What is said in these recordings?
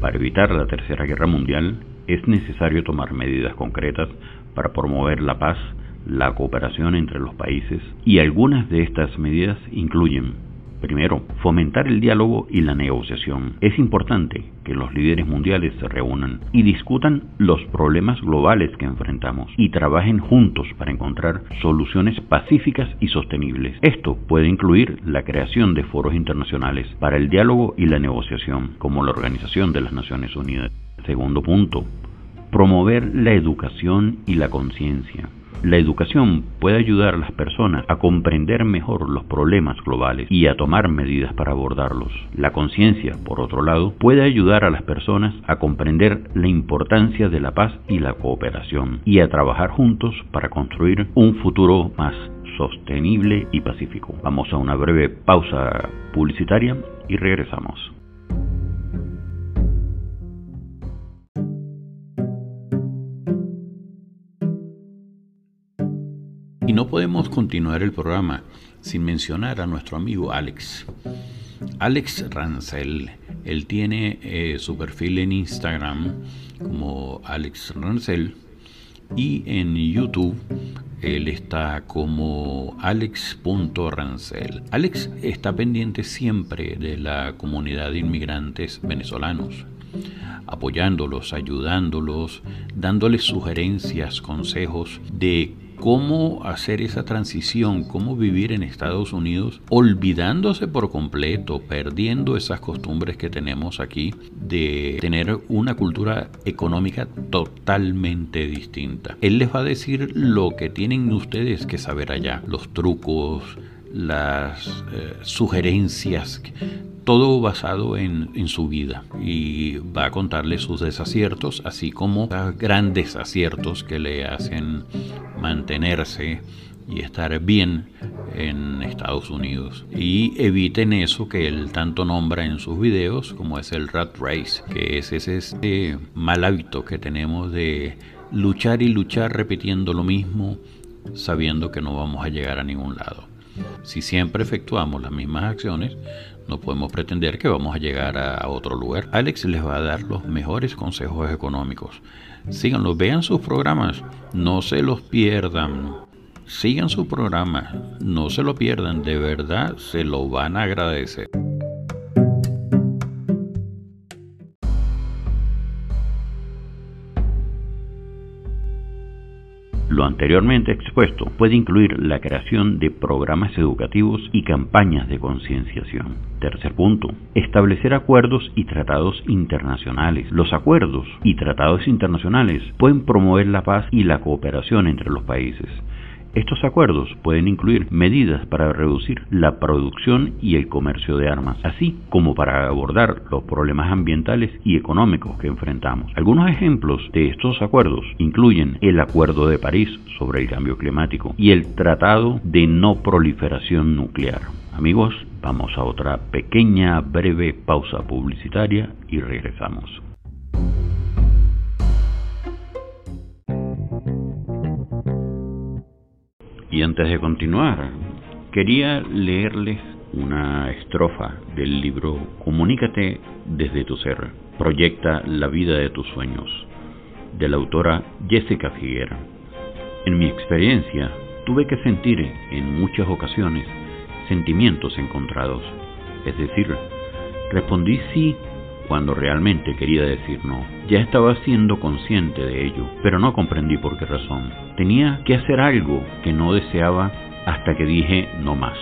Para evitar la Tercera Guerra Mundial es necesario tomar medidas concretas para promover la paz, la cooperación entre los países y algunas de estas medidas incluyen Primero, fomentar el diálogo y la negociación. Es importante que los líderes mundiales se reúnan y discutan los problemas globales que enfrentamos y trabajen juntos para encontrar soluciones pacíficas y sostenibles. Esto puede incluir la creación de foros internacionales para el diálogo y la negociación, como la Organización de las Naciones Unidas. Segundo punto, promover la educación y la conciencia. La educación puede ayudar a las personas a comprender mejor los problemas globales y a tomar medidas para abordarlos. La conciencia, por otro lado, puede ayudar a las personas a comprender la importancia de la paz y la cooperación y a trabajar juntos para construir un futuro más sostenible y pacífico. Vamos a una breve pausa publicitaria y regresamos. Podemos continuar el programa sin mencionar a nuestro amigo Alex. Alex Rancel, él tiene eh, su perfil en Instagram como Alex Rancel y en YouTube él está como alex.rancel. Alex está pendiente siempre de la comunidad de inmigrantes venezolanos, apoyándolos, ayudándolos, dándoles sugerencias, consejos de cómo hacer esa transición, cómo vivir en Estados Unidos, olvidándose por completo, perdiendo esas costumbres que tenemos aquí de tener una cultura económica totalmente distinta. Él les va a decir lo que tienen ustedes que saber allá, los trucos, las eh, sugerencias todo basado en, su vida y va a contarle sus desaciertos, así como grandes aciertos que le hacen mantenerse y estar bien en Estados Unidos. Y eviten eso que él tanto nombra en sus videos, como es el rat race, que es ese mal hábito que tenemos de luchar y luchar repitiendo lo mismo, sabiendo que no vamos a llegar a ningún lado. Si siempre efectuamos las mismas acciones, no podemos pretender que vamos a llegar a otro lugar. Alex les va a dar los mejores consejos económicos. Síganlo, vean sus programas, no se los pierdan. Sigan su programa, no se lo pierdan, de verdad se lo van a agradecer. Lo anteriormente expuesto puede incluir la creación de programas educativos y campañas de concienciación. Tercer punto, establecer acuerdos y tratados internacionales. Los acuerdos y tratados internacionales pueden promover la paz y la cooperación entre los países. Estos acuerdos pueden incluir medidas para reducir la producción y el comercio de armas, así como para abordar los problemas ambientales y económicos que enfrentamos. Algunos ejemplos de estos acuerdos incluyen el Acuerdo de París sobre el cambio climático y el Tratado de No Proliferación Nuclear. Amigos, vamos a otra pequeña breve pausa publicitaria y regresamos. Antes de continuar, quería leerles una estrofa del libro Comunícate desde tu ser, proyecta la vida de tus sueños, de la autora Jessica Figuera. En mi experiencia, tuve que sentir en muchas ocasiones sentimientos encontrados, es decir, respondí sí cuando realmente quería decir no. Ya estaba siendo consciente de ello, pero no comprendí por qué razón. Tenía que hacer algo que no deseaba hasta que dije no más.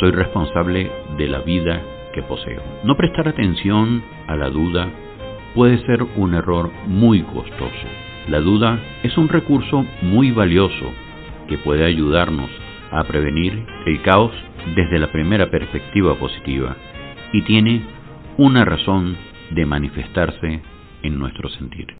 Soy responsable de la vida que poseo. No prestar atención a la duda puede ser un error muy costoso. La duda es un recurso muy valioso que puede ayudarnos a prevenir el caos desde la primera perspectiva positiva y tiene una razón de manifestarse en nuestro sentir.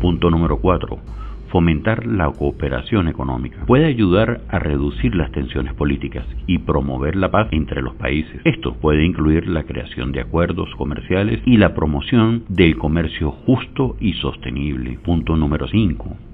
Punto número 4 fomentar la cooperación económica. Puede ayudar a reducir las tensiones políticas y promover la paz entre los países. Esto puede incluir la creación de acuerdos comerciales y la promoción del comercio justo y sostenible. Punto número 5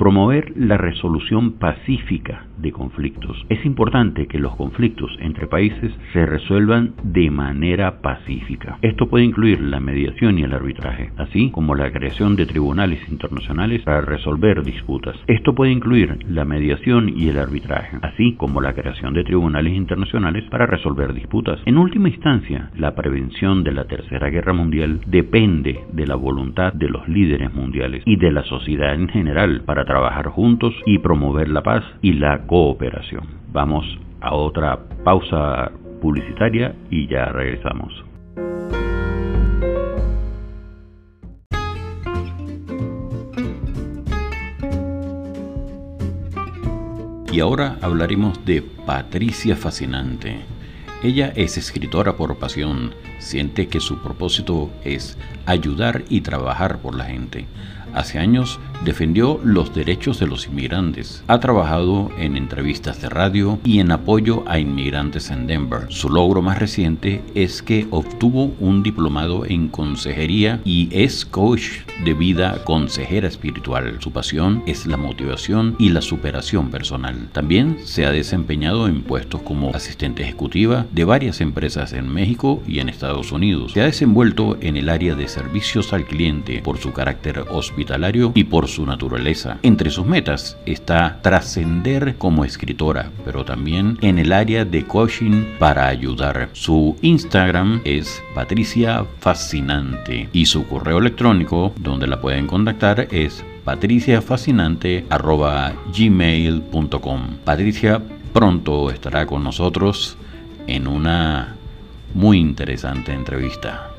Promover la resolución pacífica de conflictos. Es importante que los conflictos entre países se resuelvan de manera pacífica. Esto puede incluir la mediación y el arbitraje, así como la creación de tribunales internacionales para resolver disputas. Esto puede incluir la mediación y el arbitraje, así como la creación de tribunales internacionales para resolver disputas. En última instancia, la prevención de la Tercera Guerra Mundial depende de la voluntad de los líderes mundiales y de la sociedad en general para trabajar juntos y promover la paz y la cooperación. Vamos a otra pausa publicitaria y ya regresamos. Y ahora hablaremos de Patricia Fascinante. Ella es escritora por pasión, siente que su propósito es ayudar y trabajar por la gente. Hace años defendió los derechos de los inmigrantes. Ha trabajado en entrevistas de radio y en apoyo a inmigrantes en Denver. Su logro más reciente es que obtuvo un diplomado en consejería y es coach de vida consejera espiritual. Su pasión es la motivación y la superación personal. También se ha desempeñado en puestos como asistente ejecutiva de varias empresas en México y en Estados Unidos. Se ha desenvuelto en el área de servicios al cliente por su carácter hospitalario y por su naturaleza. Entre sus metas está trascender como escritora, pero también en el área de coaching para ayudar. Su Instagram es Patricia Fascinante y su correo electrónico donde la pueden contactar es patriciafascinante.gmail.com Patricia pronto estará con nosotros en una muy interesante entrevista.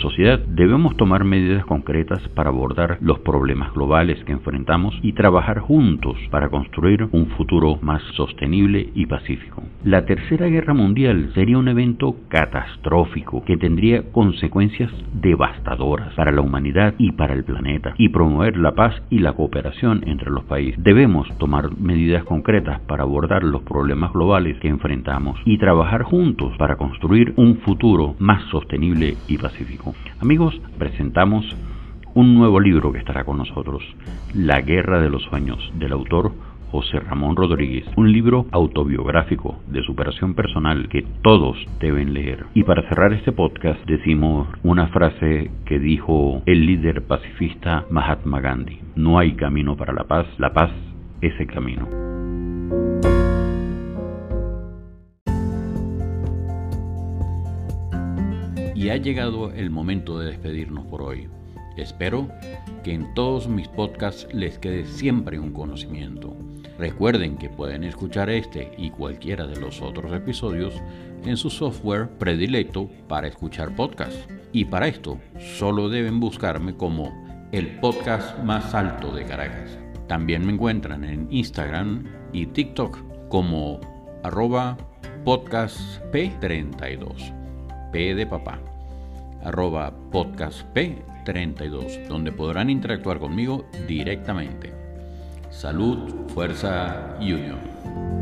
Sociedad debemos tomar medidas concretas para abordar los problemas globales que enfrentamos y trabajar juntos para construir un futuro más sostenible y pacífico. La Tercera Guerra Mundial sería un evento catastrófico que tendría consecuencias devastadoras para la humanidad y para el planeta y promover la paz y la cooperación entre los países. Debemos tomar medidas concretas para abordar los problemas globales que enfrentamos y trabajar juntos para construir un futuro más sostenible y pacífico. Amigos, presentamos un nuevo libro que estará con nosotros, La Guerra de los Sueños, del autor José Ramón Rodríguez, un libro autobiográfico de superación personal que todos deben leer. Y para cerrar este podcast decimos una frase que dijo el líder pacifista Mahatma Gandhi, no hay camino para la paz, la paz es el camino. Y ha llegado el momento de despedirnos por hoy. Espero que en todos mis podcasts les quede siempre un conocimiento. Recuerden que pueden escuchar este y cualquiera de los otros episodios en su software predilecto para escuchar podcasts. Y para esto solo deben buscarme como el podcast más alto de Caracas. También me encuentran en Instagram y TikTok como arroba podcastp32. P de papá, arroba podcastp32, donde podrán interactuar conmigo directamente. Salud, fuerza y unión.